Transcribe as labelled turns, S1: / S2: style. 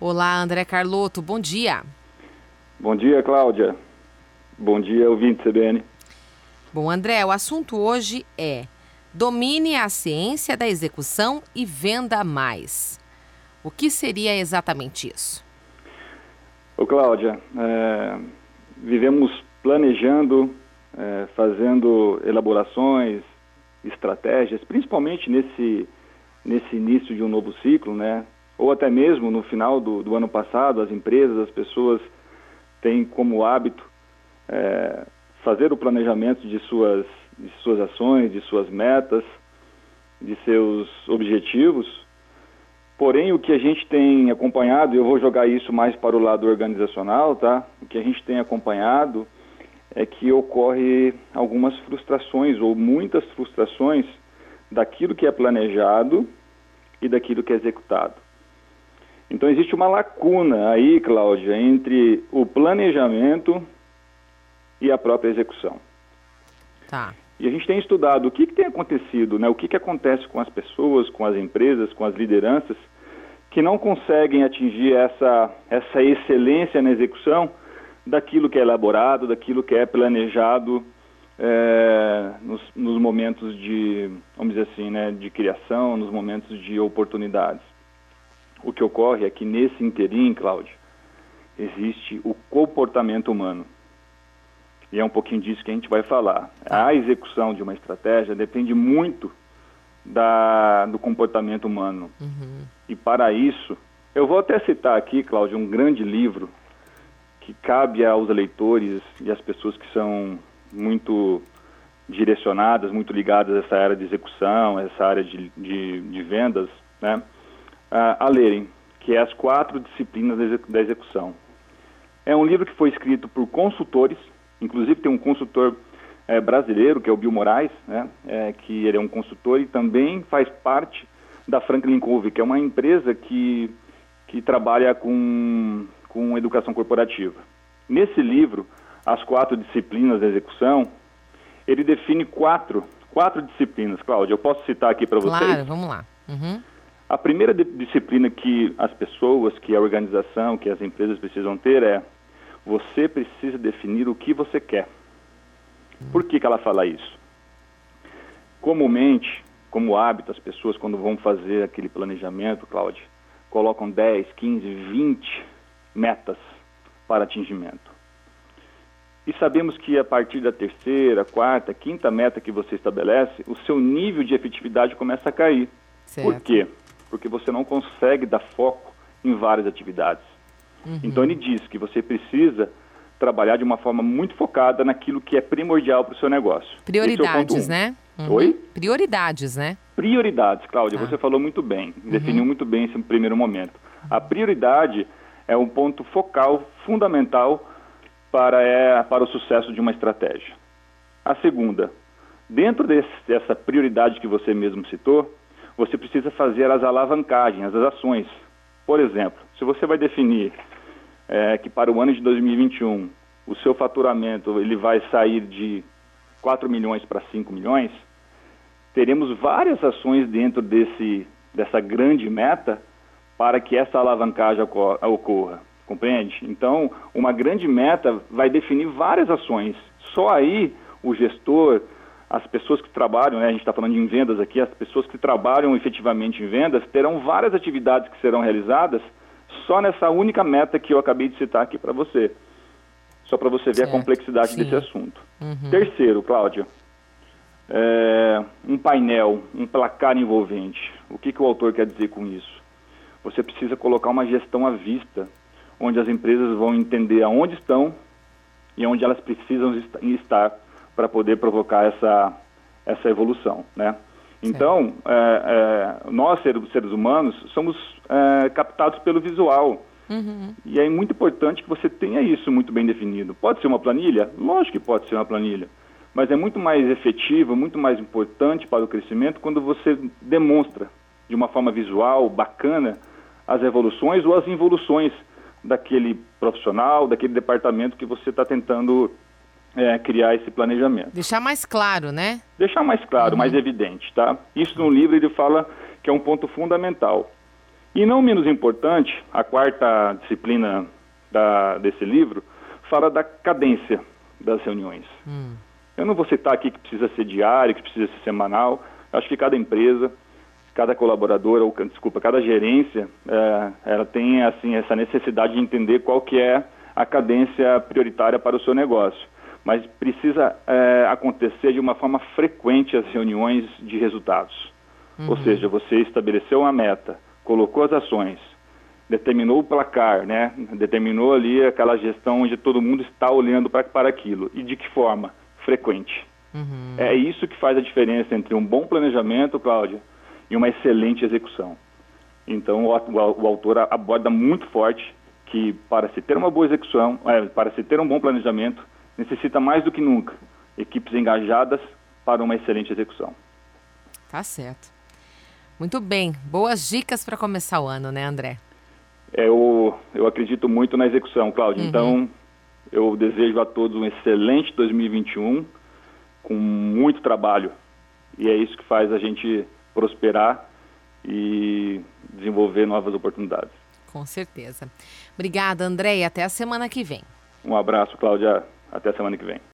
S1: Olá, André Carlotto, bom dia.
S2: Bom dia, Cláudia. Bom dia, ouvinte CBN.
S1: Bom, André, o assunto hoje é domine a ciência da execução e venda mais. O que seria exatamente isso?
S2: Ô, Cláudia, é, vivemos planejando, é, fazendo elaborações, estratégias, principalmente nesse, nesse início de um novo ciclo, né? Ou até mesmo no final do, do ano passado, as empresas, as pessoas têm como hábito é, fazer o planejamento de suas, de suas ações, de suas metas, de seus objetivos. Porém, o que a gente tem acompanhado, eu vou jogar isso mais para o lado organizacional, tá? O que a gente tem acompanhado é que ocorre algumas frustrações ou muitas frustrações daquilo que é planejado e daquilo que é executado. Então existe uma lacuna aí, Cláudia, entre o planejamento e a própria execução.
S1: Tá.
S2: E a gente tem estudado o que, que tem acontecido, né? o que, que acontece com as pessoas, com as empresas, com as lideranças, que não conseguem atingir essa, essa excelência na execução daquilo que é elaborado, daquilo que é planejado é, nos, nos, momentos de, vamos dizer assim, né, de criação, nos momentos de oportunidades. O que ocorre é que nesse interim, Cláudio, existe o comportamento humano. E é um pouquinho disso que a gente vai falar. A execução de uma estratégia depende muito da, do comportamento humano. Uhum. E para isso, eu vou até citar aqui, Cláudio, um grande livro que cabe aos leitores e às pessoas que são muito direcionadas, muito ligadas a essa área de execução, essa área de, de, de vendas, né, a, a lerem, que é As Quatro Disciplinas da Execução. É um livro que foi escrito por consultores Inclusive tem um consultor é, brasileiro, que é o Bill Moraes, né, é, que ele é um consultor e também faz parte da Franklin Covey, que é uma empresa que, que trabalha com, com educação corporativa. Nesse livro, As Quatro Disciplinas da Execução, ele define quatro, quatro disciplinas. Cláudia, eu posso citar aqui para vocês?
S1: Claro, vamos lá. Uhum.
S2: A primeira disciplina que as pessoas, que a organização, que as empresas precisam ter é você precisa definir o que você quer. Por que, que ela fala isso? Comumente, como hábito, as pessoas quando vão fazer aquele planejamento, Cláudia, colocam 10, 15, 20 metas para atingimento. E sabemos que a partir da terceira, quarta, quinta meta que você estabelece, o seu nível de efetividade começa a cair. Certo. Por quê? Porque você não consegue dar foco em várias atividades. Uhum. Então ele diz que você precisa trabalhar de uma forma muito focada naquilo que é primordial para o seu negócio.
S1: Prioridades, é né?
S2: Uhum. Oi?
S1: Prioridades, né?
S2: Prioridades, Cláudia, ah. você falou muito bem, uhum. definiu muito bem esse primeiro momento. A prioridade é um ponto focal, fundamental para, é, para o sucesso de uma estratégia. A segunda, dentro desse, dessa prioridade que você mesmo citou, você precisa fazer as alavancagens, as ações. Por exemplo, se você vai definir é, que para o ano de 2021 o seu faturamento ele vai sair de 4 milhões para 5 milhões, teremos várias ações dentro desse, dessa grande meta para que essa alavancagem ocorra, compreende? Então, uma grande meta vai definir várias ações. Só aí o gestor, as pessoas que trabalham, né, a gente está falando de vendas aqui, as pessoas que trabalham efetivamente em vendas terão várias atividades que serão realizadas só nessa única meta que eu acabei de citar aqui para você. Só para você ver a complexidade Sim. desse assunto. Uhum. Terceiro, Cláudio, é, um painel, um placar envolvente. O que, que o autor quer dizer com isso? Você precisa colocar uma gestão à vista, onde as empresas vão entender aonde estão e onde elas precisam estar para poder provocar essa, essa evolução, né? Então, é, é, nós, seres humanos, somos é, captados pelo visual. Uhum. E é muito importante que você tenha isso muito bem definido. Pode ser uma planilha? Lógico que pode ser uma planilha. Mas é muito mais efetivo, muito mais importante para o crescimento quando você demonstra de uma forma visual, bacana, as evoluções ou as involuções daquele profissional, daquele departamento que você está tentando é, criar esse planejamento.
S1: Deixar mais claro, né?
S2: Deixar mais claro, uhum. mais evidente, tá? Isso no livro ele fala que é um ponto fundamental. E não menos importante, a quarta disciplina da, desse livro fala da cadência das reuniões. Hum. Eu não vou citar aqui que precisa ser diário, que precisa ser semanal. Acho que cada empresa, cada colaborador, ou desculpa, cada gerência, é, ela tem assim essa necessidade de entender qual que é a cadência prioritária para o seu negócio. Mas precisa é, acontecer de uma forma frequente as reuniões de resultados. Uhum. Ou seja, você estabeleceu uma meta, colocou as ações, determinou o placar, né? determinou ali aquela gestão onde todo mundo está olhando pra, para aquilo. E de que forma? Frequente. Uhum. É isso que faz a diferença entre um bom planejamento, Cláudia, e uma excelente execução. Então, o, o, o autor aborda muito forte que para se ter uma boa execução, é, para se ter um bom planejamento, necessita mais do que nunca equipes engajadas para uma excelente execução.
S1: Tá certo. Muito bem. Boas dicas para começar o ano, né, André?
S2: É, eu, eu acredito muito na execução, Cláudio. Uhum. Então, eu desejo a todos um excelente 2021, com muito trabalho. E é isso que faz a gente prosperar e desenvolver novas oportunidades.
S1: Com certeza. Obrigada, André, e até a semana que vem.
S2: Um abraço, Cláudia. Até semana que vem.